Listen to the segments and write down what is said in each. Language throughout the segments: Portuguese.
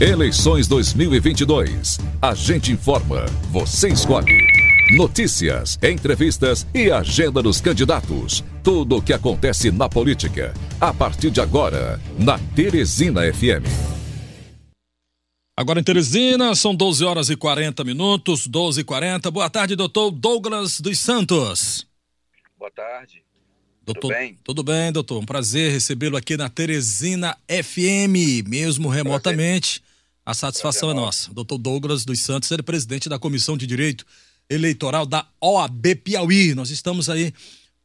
Eleições 2022. A gente informa, você escolhe. Notícias, entrevistas e agenda dos candidatos. Tudo o que acontece na política. A partir de agora, na Teresina FM. Agora em Teresina, são 12 horas e 40 minutos, 12 e 40. Boa tarde, doutor Douglas dos Santos. Boa tarde. Doutor, tudo bem? Tudo bem, doutor. Um prazer recebê-lo aqui na Teresina FM, mesmo remotamente. A satisfação é nossa. Doutor Douglas dos Santos, ele é presidente da Comissão de Direito Eleitoral da OAB Piauí. Nós estamos aí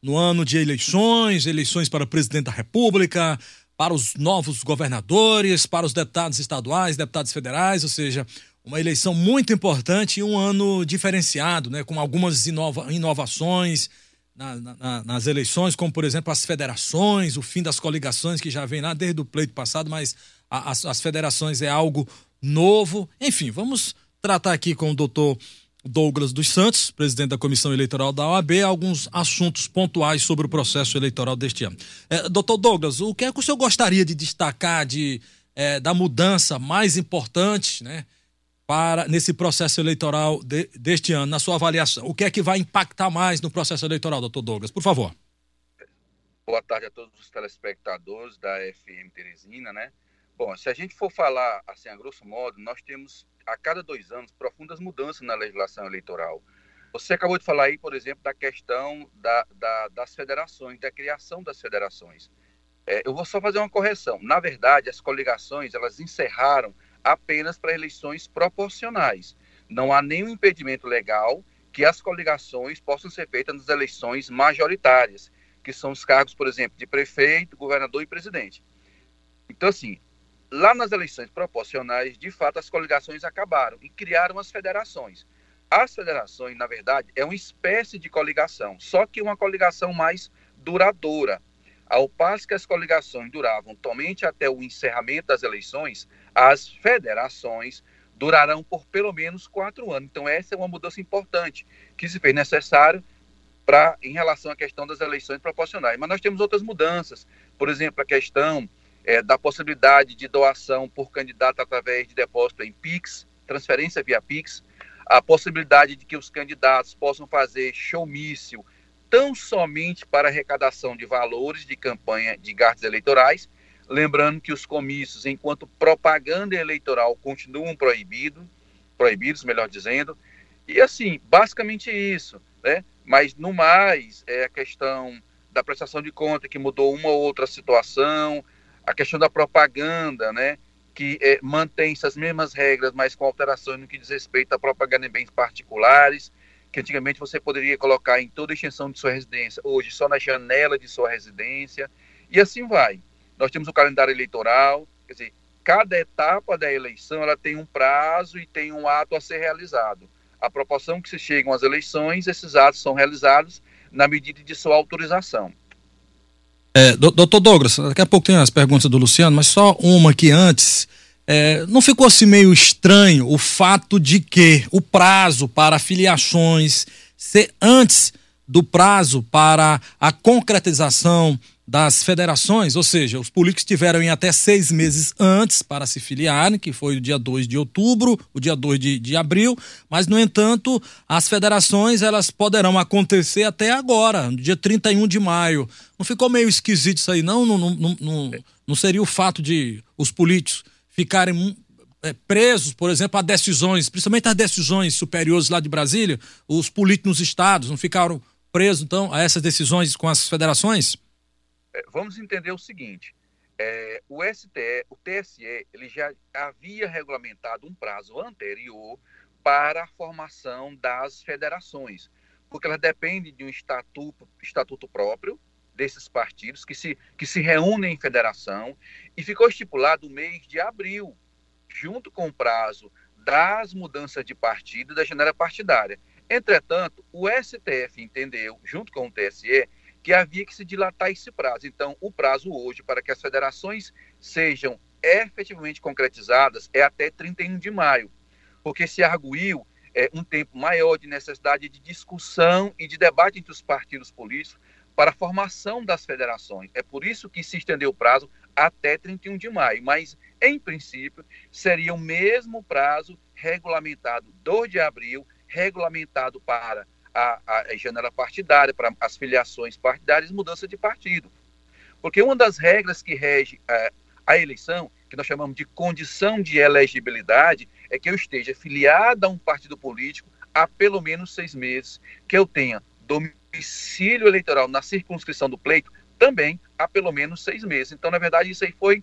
no ano de eleições, eleições para presidente da República, para os novos governadores, para os deputados estaduais, deputados federais, ou seja, uma eleição muito importante e um ano diferenciado, né, com algumas inova inovações na, na, nas eleições, como por exemplo as federações, o fim das coligações que já vem lá desde o pleito passado, mas a, as, as federações é algo novo. Enfim, vamos tratar aqui com o doutor Douglas dos Santos, presidente da Comissão Eleitoral da OAB, alguns assuntos pontuais sobre o processo eleitoral deste ano. É, doutor Douglas, o que é que o senhor gostaria de destacar de, é, da mudança mais importante né, para nesse processo eleitoral de, deste ano, na sua avaliação? O que é que vai impactar mais no processo eleitoral, doutor Douglas? Por favor. Boa tarde a todos os telespectadores da FM Teresina, né? Bom, se a gente for falar assim a grosso modo, nós temos a cada dois anos profundas mudanças na legislação eleitoral. Você acabou de falar aí, por exemplo, da questão da, da, das federações, da criação das federações. É, eu vou só fazer uma correção. Na verdade, as coligações elas encerraram apenas para eleições proporcionais. Não há nenhum impedimento legal que as coligações possam ser feitas nas eleições majoritárias, que são os cargos, por exemplo, de prefeito, governador e presidente. Então, assim, lá nas eleições proporcionais, de fato, as coligações acabaram e criaram as federações. As federações, na verdade, é uma espécie de coligação, só que uma coligação mais duradoura. Ao passo que as coligações duravam somente até o encerramento das eleições, as federações durarão por pelo menos quatro anos. Então, essa é uma mudança importante que se fez necessário para em relação à questão das eleições proporcionais. Mas nós temos outras mudanças, por exemplo, a questão é, da possibilidade de doação por candidato através de depósito em PIX, transferência via PIX, a possibilidade de que os candidatos possam fazer showmício tão somente para arrecadação de valores de campanha de gastos eleitorais, lembrando que os comícios, enquanto propaganda eleitoral, continuam proibidos, proibidos, melhor dizendo, e assim, basicamente isso, né? Mas no mais, é a questão da prestação de conta que mudou uma ou outra situação, a questão da propaganda, né, que é, mantém essas mesmas regras, mas com alterações no que diz respeito à propaganda em bens particulares, que antigamente você poderia colocar em toda a extensão de sua residência, hoje só na janela de sua residência, e assim vai. Nós temos o calendário eleitoral, quer dizer, cada etapa da eleição ela tem um prazo e tem um ato a ser realizado. A proporção que se chegam às eleições, esses atos são realizados na medida de sua autorização. É, doutor Douglas, daqui a pouco tem as perguntas do Luciano, mas só uma aqui antes. É, não ficou assim meio estranho o fato de que o prazo para filiações ser antes do prazo para a concretização das federações, ou seja, os políticos tiveram em até seis meses antes para se filiarem, que foi o dia 2 de outubro, o dia 2 de, de abril, mas, no entanto, as federações elas poderão acontecer até agora, no dia 31 de maio. Não ficou meio esquisito isso aí, não? Não, não, não, não, seria o fato de os políticos ficarem é, presos, por exemplo, a decisões, principalmente as decisões superiores lá de Brasília, os políticos nos estados não ficaram presos, então, a essas decisões com as federações? É, vamos entender o seguinte: é, o STE, o TSE, ele já havia regulamentado um prazo anterior para a formação das federações, porque elas dependem de um estatuto, estatuto próprio desses partidos que se, que se reúnem em federação e ficou estipulado o mês de abril, junto com o prazo das mudanças de partido da janela partidária. Entretanto, o STF entendeu, junto com o TSE, que havia que se dilatar esse prazo. Então, o prazo hoje para que as federações sejam efetivamente concretizadas é até 31 de maio, porque se arguiu é, um tempo maior de necessidade de discussão e de debate entre os partidos políticos para a formação das federações. É por isso que se estendeu o prazo até 31 de maio. Mas em princípio, seria o mesmo prazo regulamentado 2 de abril, regulamentado para a, a janela partidária, para as filiações partidárias, mudança de partido. Porque uma das regras que rege é, a eleição, que nós chamamos de condição de elegibilidade, é que eu esteja filiado a um partido político há pelo menos seis meses, que eu tenha domicílio eleitoral na circunscrição do pleito também há pelo menos seis meses. Então, na verdade, isso aí foi,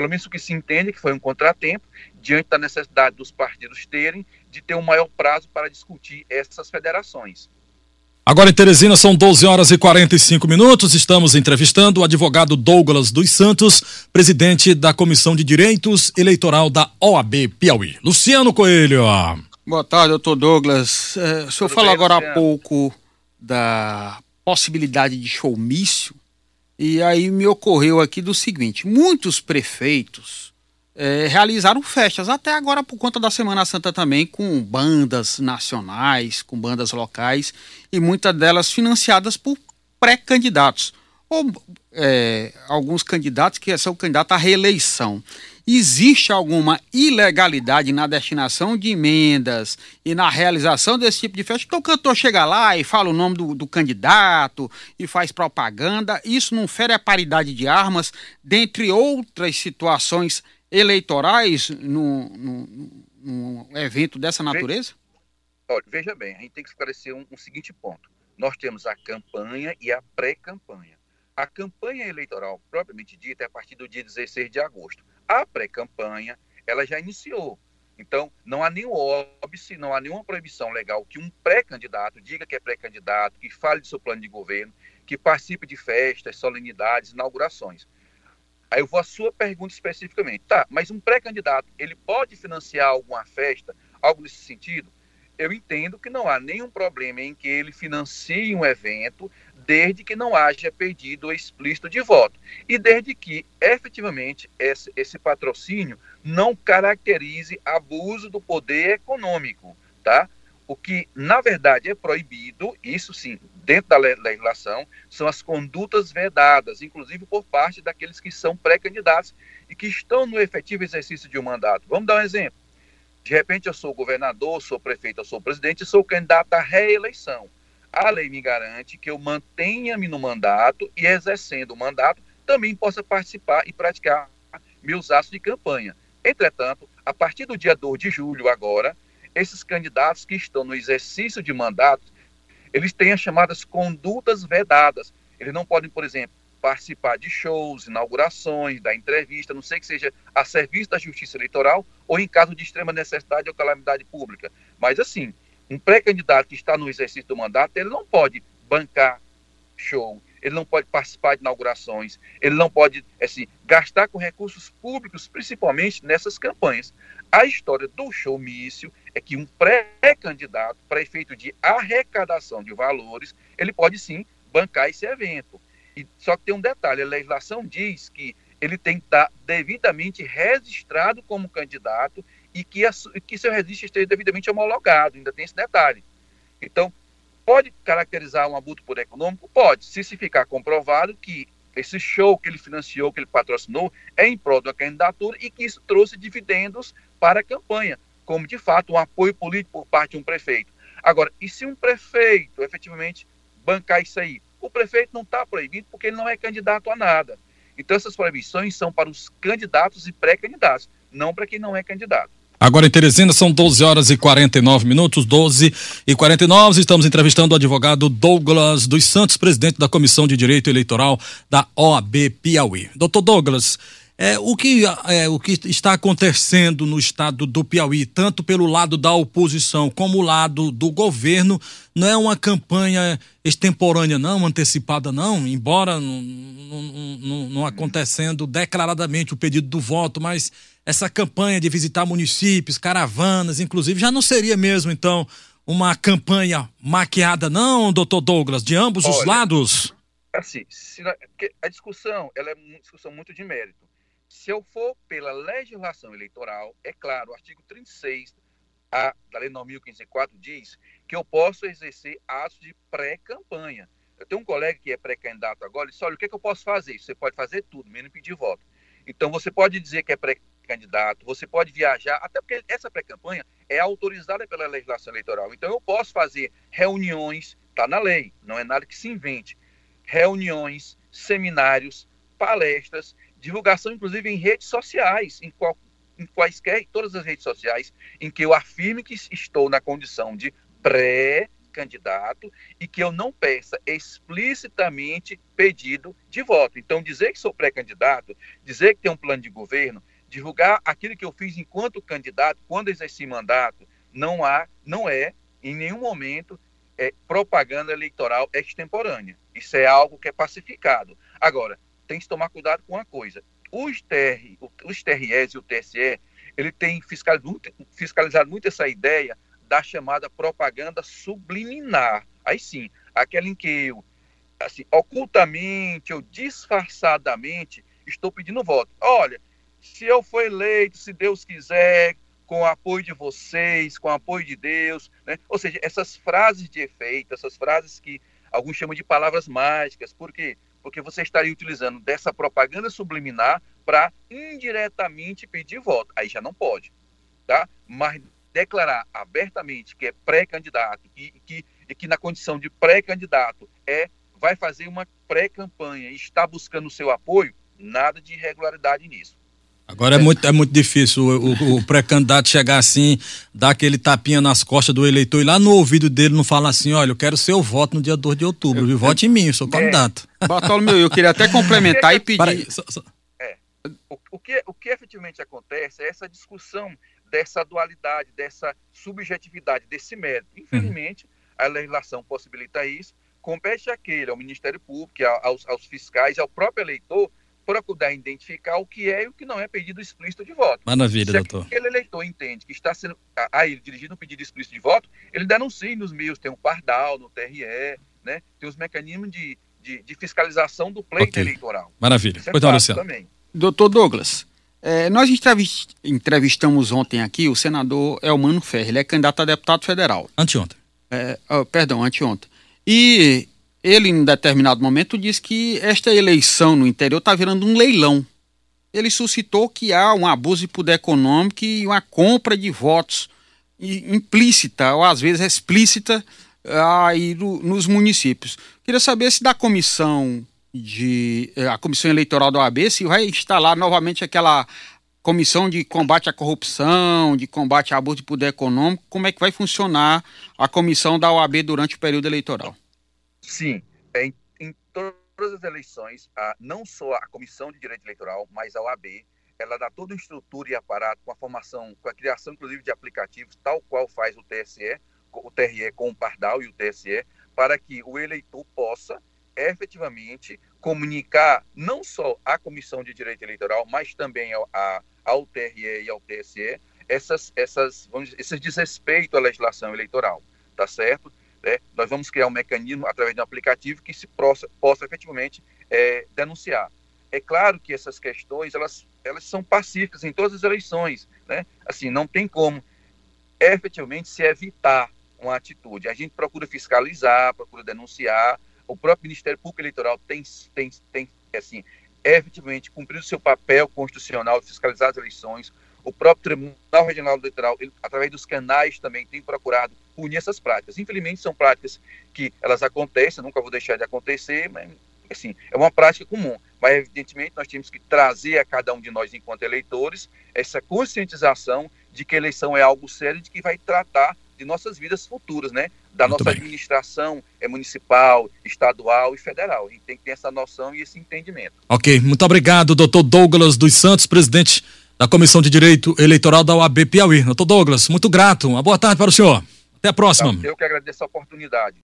pelo menos o que se entende, que foi um contratempo, diante da necessidade dos partidos terem de ter um maior prazo para discutir essas federações. Agora em Teresina são 12 horas e 45 minutos. Estamos entrevistando o advogado Douglas dos Santos, presidente da Comissão de Direitos Eleitoral da OAB Piauí. Luciano Coelho. Boa tarde, doutor Douglas. É, o senhor Tudo falou bem, agora Luciano? há pouco da possibilidade de showmício, e aí me ocorreu aqui do seguinte: muitos prefeitos é, realizaram festas, até agora por conta da Semana Santa também, com bandas nacionais, com bandas locais, e muitas delas financiadas por pré-candidatos, ou é, alguns candidatos que são candidatos à reeleição. Existe alguma ilegalidade na destinação de emendas e na realização desse tipo de festa? Então o cantor chega lá e fala o nome do, do candidato e faz propaganda. Isso não fere a paridade de armas, dentre outras situações eleitorais num, evento dessa natureza? Olha, veja bem, a gente tem que esclarecer um, um seguinte ponto. Nós temos a campanha e a pré-campanha. A campanha eleitoral, propriamente dita, é a partir do dia 16 de agosto. A pré-campanha, ela já iniciou. Então, não há nenhum óbice, não há nenhuma proibição legal que um pré-candidato diga que é pré-candidato, que fale de seu plano de governo, que participe de festas, solenidades, inaugurações. Aí eu vou à sua pergunta especificamente. Tá, mas um pré-candidato, ele pode financiar alguma festa, algo nesse sentido? Eu entendo que não há nenhum problema em que ele financie um evento, desde que não haja pedido explícito de voto e desde que efetivamente esse, esse patrocínio não caracterize abuso do poder econômico, tá? O que na verdade é proibido, isso sim, dentro da legislação, são as condutas vedadas, inclusive por parte daqueles que são pré-candidatos e que estão no efetivo exercício de um mandato. Vamos dar um exemplo. De repente eu sou governador, sou prefeito, eu sou presidente e sou candidato à reeleição a lei me garante que eu mantenha-me no mandato e, exercendo o mandato, também possa participar e praticar meus atos de campanha. Entretanto, a partir do dia 2 de julho, agora, esses candidatos que estão no exercício de mandato, eles têm as chamadas condutas vedadas. Eles não podem, por exemplo, participar de shows, inaugurações, da entrevista, não sei que seja a serviço da justiça eleitoral ou em caso de extrema necessidade ou calamidade pública. Mas assim, um pré-candidato que está no exercício do mandato, ele não pode bancar show, ele não pode participar de inaugurações, ele não pode assim, gastar com recursos públicos, principalmente nessas campanhas. A história do showmício é que um pré-candidato, para efeito de arrecadação de valores, ele pode sim bancar esse evento. E, só que tem um detalhe: a legislação diz que ele tem que estar devidamente registrado como candidato e que, a, que seu registro esteja devidamente homologado, ainda tem esse detalhe. Então, pode caracterizar um abuso por econômico? Pode, se se ficar comprovado que esse show que ele financiou, que ele patrocinou, é em prol da candidatura e que isso trouxe dividendos para a campanha, como de fato um apoio político por parte de um prefeito. Agora, e se um prefeito efetivamente bancar isso aí? O prefeito não está proibido porque ele não é candidato a nada. Então, essas proibições são para os candidatos e pré-candidatos, não para quem não é candidato. Agora em Teresina são 12 horas e 49 minutos, 12 e 49. Estamos entrevistando o advogado Douglas dos Santos, presidente da Comissão de Direito Eleitoral da OAB Piauí. Doutor Douglas, é, o, que, é, o que está acontecendo no estado do Piauí, tanto pelo lado da oposição como o lado do governo, não é uma campanha extemporânea, não, antecipada, não, embora não, não, acontecendo declaradamente o pedido do voto, mas essa campanha de visitar municípios, caravanas, inclusive, já não seria mesmo, então, uma campanha maquiada, não, doutor Douglas, de ambos Olha, os lados? Assim, a discussão ela é uma discussão muito de mérito se eu for pela legislação eleitoral, é claro, o artigo 36 a, da Lei 9.504 diz que eu posso exercer atos de pré-campanha. Eu tenho um colega que é pré-candidato agora, ele disse, olha, o que, é que eu posso fazer? Você pode fazer tudo, menos pedir voto. Então, você pode dizer que é pré-candidato, você pode viajar, até porque essa pré-campanha é autorizada pela legislação eleitoral. Então eu posso fazer reuniões, está na lei, não é nada que se invente. Reuniões, seminários, palestras, divulgação inclusive em redes sociais, em, qual, em quaisquer, todas as redes sociais, em que eu afirme que estou na condição de pré-candidato e que eu não peça explicitamente pedido de voto. Então, dizer que sou pré-candidato, dizer que tem um plano de governo, divulgar aquilo que eu fiz enquanto candidato, quando exerci mandato, não há, não é, em nenhum momento, é, propaganda eleitoral extemporânea. Isso é algo que é pacificado. Agora, tem que tomar cuidado com uma coisa. Os, TR, os TREs e o TSE, ele tem fiscalizado fiscalizado muito essa ideia da chamada propaganda subliminar. Aí sim, aquela em que eu, assim, ocultamente ou disfarçadamente, estou pedindo voto. Olha, se eu for eleito, se Deus quiser, com o apoio de vocês, com o apoio de Deus, né? Ou seja, essas frases de efeito, essas frases que alguns chamam de palavras mágicas, por quê? Porque você estaria utilizando dessa propaganda subliminar para indiretamente pedir voto. Aí já não pode, tá? Mas declarar abertamente que é pré-candidato e que, e que na condição de pré-candidato é vai fazer uma pré-campanha e está buscando o seu apoio, nada de irregularidade nisso. Agora é muito, é muito difícil o, o, o pré-candidato chegar assim, dar aquele tapinha nas costas do eleitor e lá no ouvido dele não falar assim, olha, eu quero seu voto no dia 2 de outubro, viu? Vote em mim, eu sou é. candidato. Bartolomeu, eu queria até complementar e pedir... Aí, só, só... É, o, o, que, o que efetivamente acontece é essa discussão dessa dualidade, dessa subjetividade, desse mérito. Infelizmente, uhum. a legislação possibilita isso, compete àquele, ao Ministério Público, aos, aos fiscais, ao próprio eleitor, procurar identificar o que é e o que não é pedido explícito de voto. Maravilha, Se doutor. Se aquele eleitor entende que está sendo a, a ele dirigido um pedido explícito de voto, ele denuncia nos meios, tem um pardal no TRE, né? tem os mecanismos de, de, de fiscalização do pleito okay. eleitoral. Maravilha. Isso é pois Luciano. Também. Doutor Douglas, é, nós entrevistamos ontem aqui o senador Elmano Ferreira, ele é candidato a deputado federal. Anteontem. É, oh, perdão, anteontem. E ele, em determinado momento, disse que esta eleição no interior está virando um leilão. Ele suscitou que há um abuso de poder econômico e uma compra de votos implícita, ou às vezes explícita, aí nos municípios. Queria saber se da comissão de eh, a comissão eleitoral da OAB se vai instalar novamente aquela comissão de combate à corrupção, de combate ao abuso de poder econômico, como é que vai funcionar a comissão da OAB durante o período eleitoral? Sim, é, em, em, todas as eleições, a, não só a Comissão de Direito Eleitoral, mas a OAB, ela dá toda a estrutura e aparato com a formação, com a criação, inclusive, de aplicativos, tal qual faz o TSE, o TRE com o Pardal e o TSE, para que o eleitor possa efetivamente comunicar não só à Comissão de Direito Eleitoral, mas também ao, a, ao TRE e ao TSE essas, essas, vamos dizer, esse desrespeito à legislação eleitoral, tá certo? Né? Nós vamos criar um mecanismo através de um aplicativo que se possa, possa efetivamente é, denunciar. É claro que essas questões elas, elas são pacíficas em todas as eleições, né? Assim, não tem como efetivamente se evitar uma atitude. A gente procura fiscalizar, procura denunciar. O próprio Ministério Público Eleitoral tem, tem, tem assim, efetivamente cumprido seu papel constitucional de fiscalizar as eleições. O próprio Tribunal Regional Eleitoral, ele, através dos canais também, tem procurado punir essas práticas. Infelizmente, são práticas que elas acontecem, nunca vou deixar de acontecer, mas assim, é uma prática comum. Mas, evidentemente, nós temos que trazer a cada um de nós, enquanto eleitores, essa conscientização de que a eleição é algo sério, de que vai tratar de nossas vidas futuras, né? Da Muito nossa bem. administração é municipal, estadual e federal. A gente tem que ter essa noção e esse entendimento. Ok, muito obrigado, doutor Douglas dos Santos, presidente da Comissão de Direito Eleitoral da UAB Piauí. Doutor Douglas, muito grato. Uma boa tarde para o senhor. Até a próxima. Eu que agradeço a oportunidade.